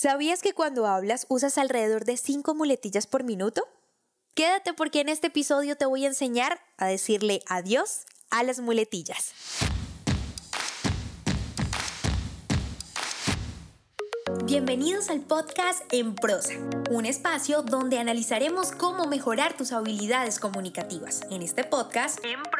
¿Sabías que cuando hablas usas alrededor de 5 muletillas por minuto? Quédate porque en este episodio te voy a enseñar a decirle adiós a las muletillas. Bienvenidos al podcast En Prosa, un espacio donde analizaremos cómo mejorar tus habilidades comunicativas. En este podcast, En Prosa,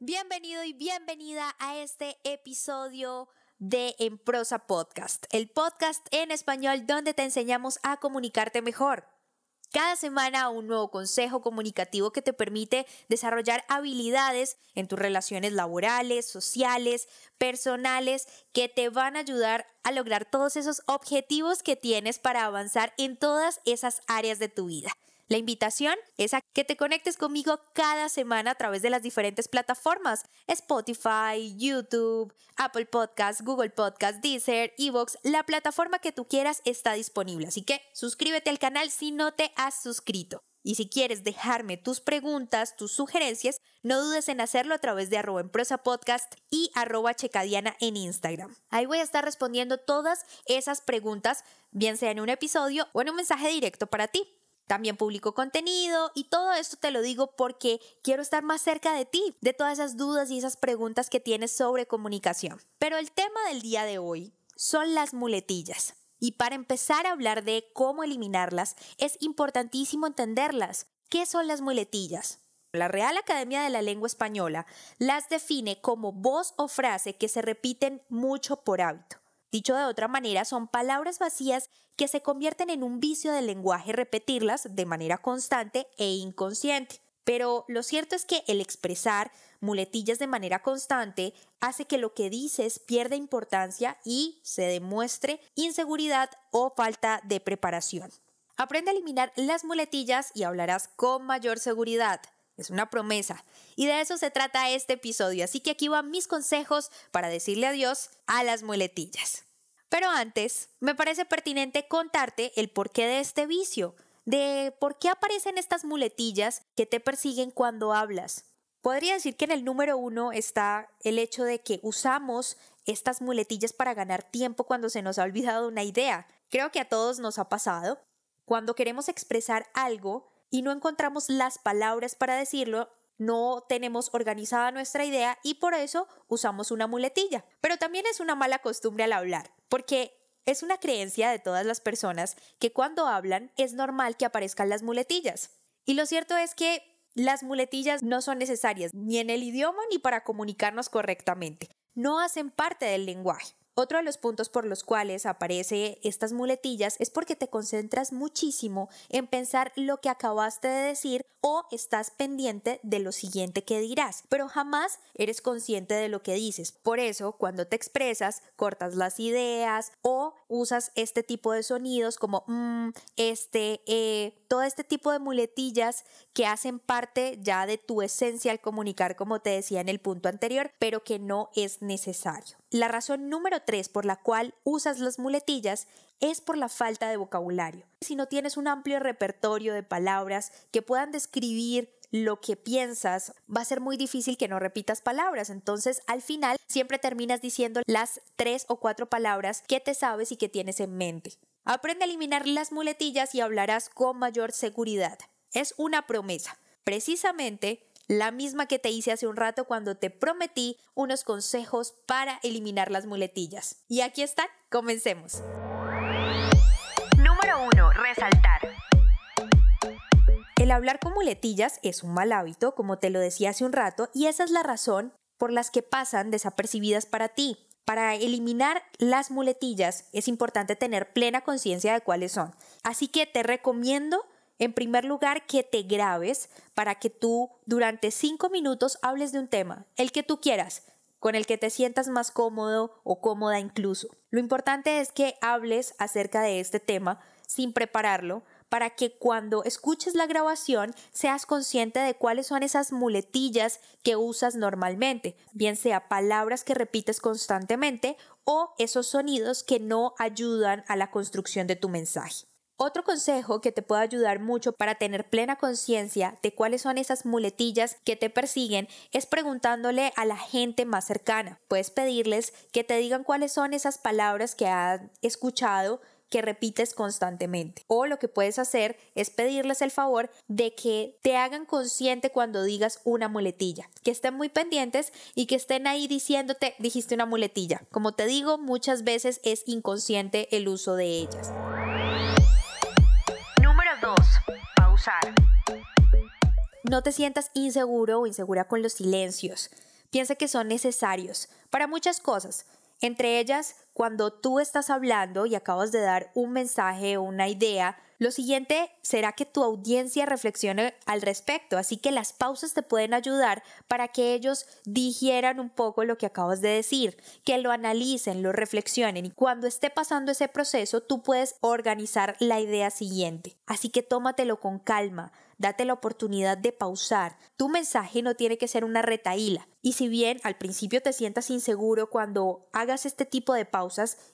Bienvenido y bienvenida a este episodio de En Prosa Podcast, el podcast en español donde te enseñamos a comunicarte mejor. Cada semana un nuevo consejo comunicativo que te permite desarrollar habilidades en tus relaciones laborales, sociales, personales, que te van a ayudar a lograr todos esos objetivos que tienes para avanzar en todas esas áreas de tu vida. La invitación es a que te conectes conmigo cada semana a través de las diferentes plataformas: Spotify, YouTube, Apple Podcasts, Google Podcasts, Deezer, Evox. La plataforma que tú quieras está disponible. Así que suscríbete al canal si no te has suscrito. Y si quieres dejarme tus preguntas, tus sugerencias, no dudes en hacerlo a través de arroba podcast y arroba checadiana en Instagram. Ahí voy a estar respondiendo todas esas preguntas, bien sea en un episodio o en un mensaje directo para ti. También publico contenido y todo esto te lo digo porque quiero estar más cerca de ti, de todas esas dudas y esas preguntas que tienes sobre comunicación. Pero el tema del día de hoy son las muletillas. Y para empezar a hablar de cómo eliminarlas, es importantísimo entenderlas. ¿Qué son las muletillas? La Real Academia de la Lengua Española las define como voz o frase que se repiten mucho por hábito. Dicho de otra manera, son palabras vacías que se convierten en un vicio del lenguaje repetirlas de manera constante e inconsciente. Pero lo cierto es que el expresar muletillas de manera constante hace que lo que dices pierda importancia y se demuestre inseguridad o falta de preparación. Aprende a eliminar las muletillas y hablarás con mayor seguridad. Es una promesa. Y de eso se trata este episodio. Así que aquí van mis consejos para decirle adiós a las muletillas. Pero antes, me parece pertinente contarte el porqué de este vicio, de por qué aparecen estas muletillas que te persiguen cuando hablas. Podría decir que en el número uno está el hecho de que usamos estas muletillas para ganar tiempo cuando se nos ha olvidado una idea. Creo que a todos nos ha pasado. Cuando queremos expresar algo, y no encontramos las palabras para decirlo, no tenemos organizada nuestra idea y por eso usamos una muletilla. Pero también es una mala costumbre al hablar, porque es una creencia de todas las personas que cuando hablan es normal que aparezcan las muletillas. Y lo cierto es que las muletillas no son necesarias ni en el idioma ni para comunicarnos correctamente. No hacen parte del lenguaje. Otro de los puntos por los cuales aparece estas muletillas es porque te concentras muchísimo en pensar lo que acabaste de decir o estás pendiente de lo siguiente que dirás, pero jamás eres consciente de lo que dices. Por eso, cuando te expresas, cortas las ideas o usas este tipo de sonidos como mm, este, eh, todo este tipo de muletillas que hacen parte ya de tu esencia al comunicar, como te decía en el punto anterior, pero que no es necesario. La razón número por la cual usas las muletillas es por la falta de vocabulario. Si no tienes un amplio repertorio de palabras que puedan describir lo que piensas, va a ser muy difícil que no repitas palabras. Entonces, al final, siempre terminas diciendo las tres o cuatro palabras que te sabes y que tienes en mente. Aprende a eliminar las muletillas y hablarás con mayor seguridad. Es una promesa. Precisamente la misma que te hice hace un rato cuando te prometí unos consejos para eliminar las muletillas. Y aquí están, comencemos. Número 1. Resaltar. El hablar con muletillas es un mal hábito, como te lo decía hace un rato, y esa es la razón por las que pasan desapercibidas para ti. Para eliminar las muletillas es importante tener plena conciencia de cuáles son. Así que te recomiendo en primer lugar, que te grabes para que tú durante cinco minutos hables de un tema, el que tú quieras, con el que te sientas más cómodo o cómoda incluso. Lo importante es que hables acerca de este tema sin prepararlo para que cuando escuches la grabación seas consciente de cuáles son esas muletillas que usas normalmente, bien sea palabras que repites constantemente o esos sonidos que no ayudan a la construcción de tu mensaje. Otro consejo que te puede ayudar mucho para tener plena conciencia de cuáles son esas muletillas que te persiguen es preguntándole a la gente más cercana. Puedes pedirles que te digan cuáles son esas palabras que han escuchado que repites constantemente. O lo que puedes hacer es pedirles el favor de que te hagan consciente cuando digas una muletilla, que estén muy pendientes y que estén ahí diciéndote dijiste una muletilla. Como te digo, muchas veces es inconsciente el uso de ellas. No te sientas inseguro o insegura con los silencios. Piensa que son necesarios para muchas cosas, entre ellas, cuando tú estás hablando y acabas de dar un mensaje o una idea, lo siguiente será que tu audiencia reflexione al respecto, así que las pausas te pueden ayudar para que ellos digieran un poco lo que acabas de decir, que lo analicen, lo reflexionen y cuando esté pasando ese proceso tú puedes organizar la idea siguiente. Así que tómatelo con calma, date la oportunidad de pausar. Tu mensaje no tiene que ser una retaíla. Y si bien al principio te sientas inseguro cuando hagas este tipo de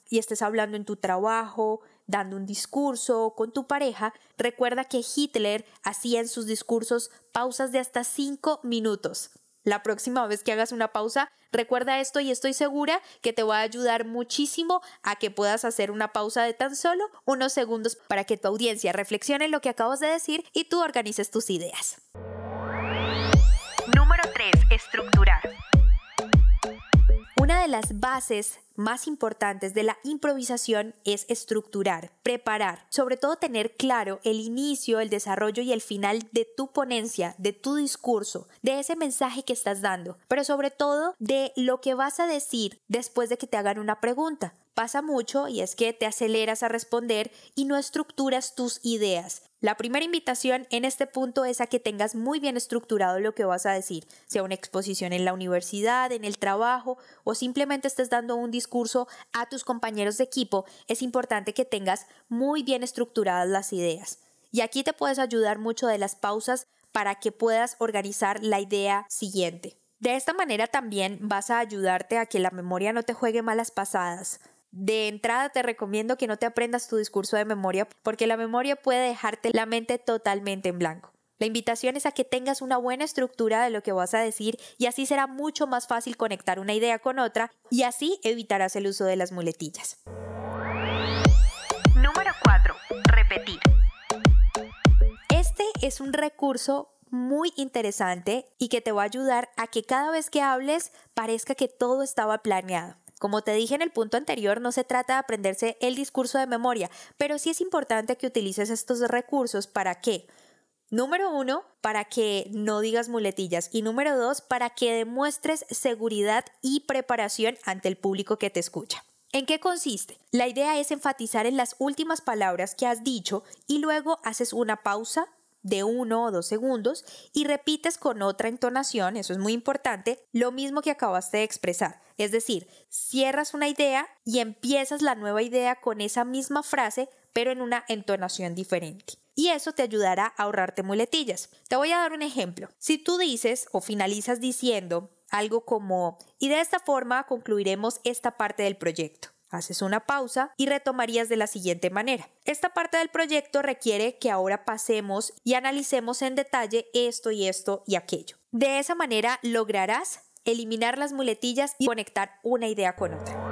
y estés hablando en tu trabajo, dando un discurso con tu pareja, recuerda que Hitler hacía en sus discursos pausas de hasta 5 minutos. La próxima vez que hagas una pausa, recuerda esto y estoy segura que te va a ayudar muchísimo a que puedas hacer una pausa de tan solo unos segundos para que tu audiencia reflexione lo que acabas de decir y tú organices tus ideas. Número 3. Estructurar. De las bases más importantes de la improvisación es estructurar, preparar, sobre todo tener claro el inicio, el desarrollo y el final de tu ponencia, de tu discurso, de ese mensaje que estás dando, pero sobre todo de lo que vas a decir después de que te hagan una pregunta. Pasa mucho y es que te aceleras a responder y no estructuras tus ideas. La primera invitación en este punto es a que tengas muy bien estructurado lo que vas a decir, sea una exposición en la universidad, en el trabajo o simplemente estés dando un discurso a tus compañeros de equipo, es importante que tengas muy bien estructuradas las ideas. Y aquí te puedes ayudar mucho de las pausas para que puedas organizar la idea siguiente. De esta manera también vas a ayudarte a que la memoria no te juegue malas pasadas. De entrada te recomiendo que no te aprendas tu discurso de memoria porque la memoria puede dejarte la mente totalmente en blanco. La invitación es a que tengas una buena estructura de lo que vas a decir y así será mucho más fácil conectar una idea con otra y así evitarás el uso de las muletillas. Número 4. Repetir. Este es un recurso muy interesante y que te va a ayudar a que cada vez que hables parezca que todo estaba planeado. Como te dije en el punto anterior, no se trata de aprenderse el discurso de memoria, pero sí es importante que utilices estos recursos para qué. Número uno, para que no digas muletillas. Y número dos, para que demuestres seguridad y preparación ante el público que te escucha. ¿En qué consiste? La idea es enfatizar en las últimas palabras que has dicho y luego haces una pausa de uno o dos segundos y repites con otra entonación, eso es muy importante, lo mismo que acabaste de expresar. Es decir, cierras una idea y empiezas la nueva idea con esa misma frase, pero en una entonación diferente. Y eso te ayudará a ahorrarte muletillas. Te voy a dar un ejemplo. Si tú dices o finalizas diciendo algo como, y de esta forma concluiremos esta parte del proyecto. Haces una pausa y retomarías de la siguiente manera. Esta parte del proyecto requiere que ahora pasemos y analicemos en detalle esto y esto y aquello. De esa manera lograrás eliminar las muletillas y conectar una idea con otra.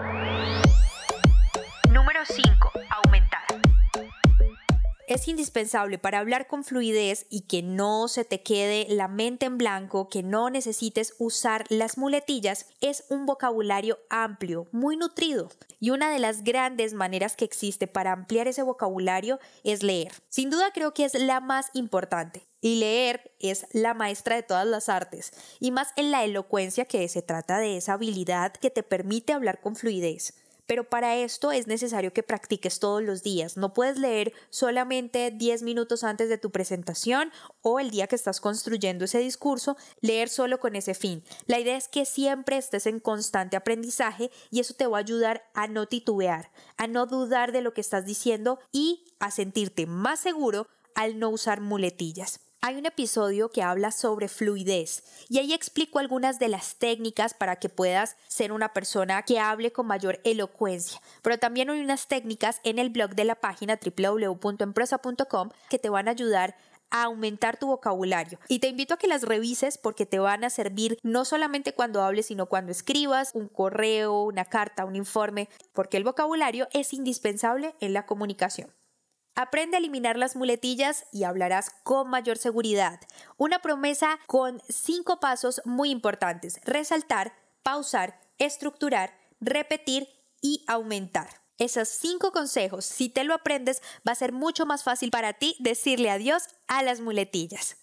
Es indispensable para hablar con fluidez y que no se te quede la mente en blanco, que no necesites usar las muletillas, es un vocabulario amplio, muy nutrido. Y una de las grandes maneras que existe para ampliar ese vocabulario es leer. Sin duda creo que es la más importante. Y leer es la maestra de todas las artes, y más en la elocuencia que se trata de esa habilidad que te permite hablar con fluidez. Pero para esto es necesario que practiques todos los días. No puedes leer solamente 10 minutos antes de tu presentación o el día que estás construyendo ese discurso, leer solo con ese fin. La idea es que siempre estés en constante aprendizaje y eso te va a ayudar a no titubear, a no dudar de lo que estás diciendo y a sentirte más seguro al no usar muletillas. Hay un episodio que habla sobre fluidez y ahí explico algunas de las técnicas para que puedas ser una persona que hable con mayor elocuencia. Pero también hay unas técnicas en el blog de la página www.emprosa.com que te van a ayudar a aumentar tu vocabulario. Y te invito a que las revises porque te van a servir no solamente cuando hables, sino cuando escribas un correo, una carta, un informe, porque el vocabulario es indispensable en la comunicación. Aprende a eliminar las muletillas y hablarás con mayor seguridad. Una promesa con cinco pasos muy importantes. Resaltar, pausar, estructurar, repetir y aumentar. Esos cinco consejos, si te lo aprendes, va a ser mucho más fácil para ti decirle adiós a las muletillas.